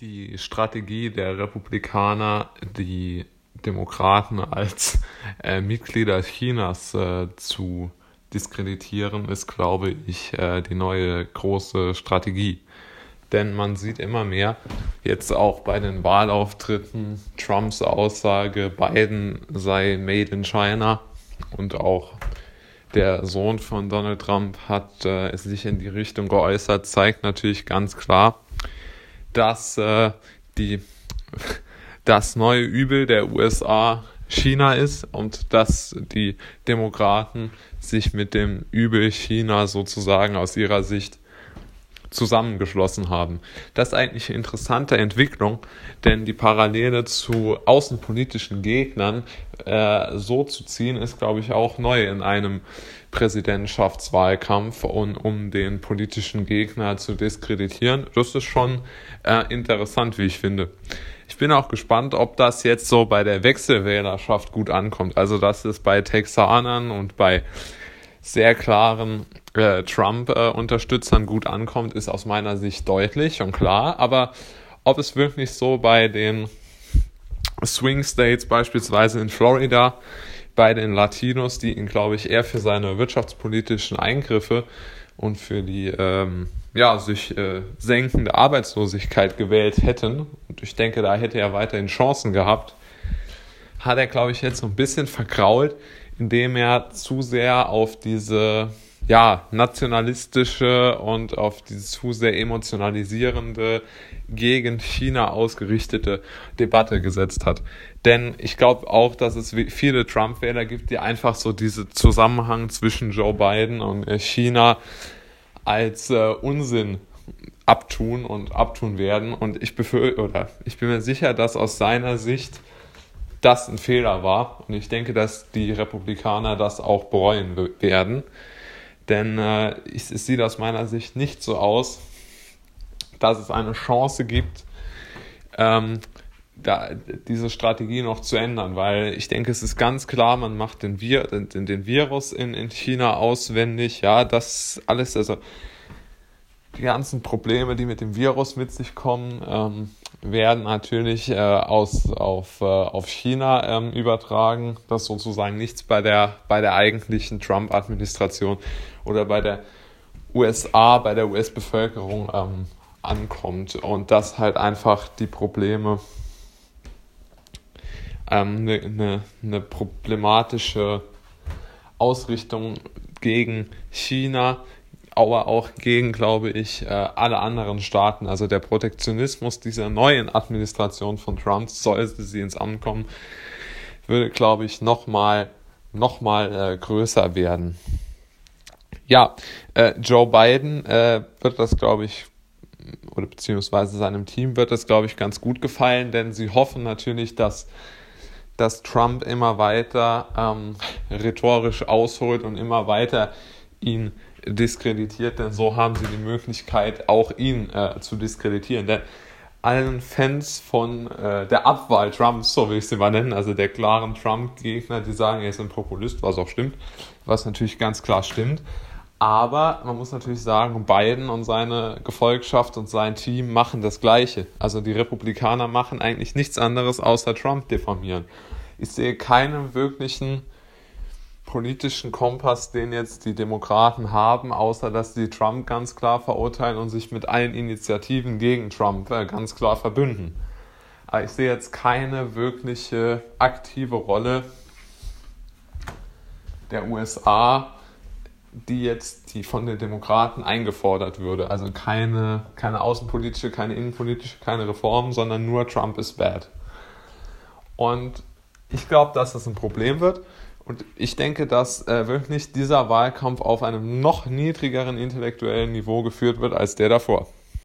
die Strategie der Republikaner, die Demokraten als äh, Mitglieder Chinas äh, zu diskreditieren, ist, glaube ich, äh, die neue große Strategie. Denn man sieht immer mehr, jetzt auch bei den Wahlauftritten, Trumps Aussage, Biden sei made in China und auch der Sohn von Donald Trump hat äh, sich in die Richtung geäußert, zeigt natürlich ganz klar, dass äh, die, das neue Übel der USA China ist und dass die Demokraten sich mit dem Übel China sozusagen aus ihrer Sicht zusammengeschlossen haben. Das ist eigentlich eine interessante Entwicklung, denn die Parallele zu außenpolitischen Gegnern äh, so zu ziehen, ist, glaube ich, auch neu in einem Präsidentschaftswahlkampf und um den politischen Gegner zu diskreditieren. Das ist schon äh, interessant, wie ich finde. Ich bin auch gespannt, ob das jetzt so bei der Wechselwählerschaft gut ankommt. Also, dass es bei Texanern und bei sehr klaren äh, Trump-Unterstützern gut ankommt, ist aus meiner Sicht deutlich und klar. Aber ob es wirklich so bei den Swing States, beispielsweise in Florida, bei den Latinos, die ihn, glaube ich, eher für seine wirtschaftspolitischen Eingriffe und für die ähm, ja, sich äh, senkende Arbeitslosigkeit gewählt hätten, und ich denke, da hätte er weiterhin Chancen gehabt, hat er, glaube ich, jetzt so ein bisschen verkrault, indem er zu sehr auf diese ja, nationalistische und auf diese zu sehr emotionalisierende, gegen China ausgerichtete Debatte gesetzt hat. Denn ich glaube auch, dass es viele Trump-Wähler gibt, die einfach so diese Zusammenhang zwischen Joe Biden und äh, China als äh, Unsinn abtun und abtun werden. Und ich oder ich bin mir sicher, dass aus seiner Sicht das ein Fehler war. Und ich denke, dass die Republikaner das auch bereuen werden. Denn äh, es sieht aus meiner Sicht nicht so aus, dass es eine Chance gibt, ähm, da, diese Strategie noch zu ändern, weil ich denke, es ist ganz klar, man macht den, Vir den, den Virus in, in China auswendig, ja, das alles, also die ganzen Probleme, die mit dem Virus mit sich kommen, ähm, werden natürlich äh, aus, auf, äh, auf China ähm, übertragen, dass sozusagen nichts bei der, bei der eigentlichen Trump-Administration oder bei der USA, bei der US-Bevölkerung ähm, ankommt. Und dass halt einfach die Probleme eine ähm, ne, ne, ne problematische Ausrichtung gegen China, aber auch gegen, glaube ich, äh, alle anderen Staaten. Also der Protektionismus dieser neuen Administration von Trump, sollte sie ins Amt kommen, würde, glaube ich, nochmal noch mal, äh, größer werden. Ja, äh, Joe Biden wird das, glaube ich, oder beziehungsweise seinem Team wird das, glaube ich, ganz gut gefallen, denn sie hoffen natürlich, dass, dass Trump immer weiter ähm, rhetorisch ausholt und immer weiter ihn diskreditiert, denn so haben sie die Möglichkeit, auch ihn äh, zu diskreditieren. Denn allen Fans von äh, der Abwahl Trumps, so will ich sie mal nennen, also der klaren Trump-Gegner, die sagen, er ist ein Populist, was auch stimmt, was natürlich ganz klar stimmt. Aber man muss natürlich sagen, Biden und seine Gefolgschaft und sein Team machen das Gleiche. Also die Republikaner machen eigentlich nichts anderes außer Trump diffamieren. Ich sehe keinen wirklichen politischen Kompass, den jetzt die Demokraten haben, außer dass sie Trump ganz klar verurteilen und sich mit allen Initiativen gegen Trump äh, ganz klar verbünden. Aber ich sehe jetzt keine wirkliche aktive Rolle der USA, die jetzt die von den Demokraten eingefordert würde. Also keine, keine außenpolitische, keine innenpolitische, keine Reform, sondern nur Trump is bad. Und ich glaube, dass das ein Problem wird. Und ich denke, dass äh, wirklich dieser Wahlkampf auf einem noch niedrigeren intellektuellen Niveau geführt wird als der davor.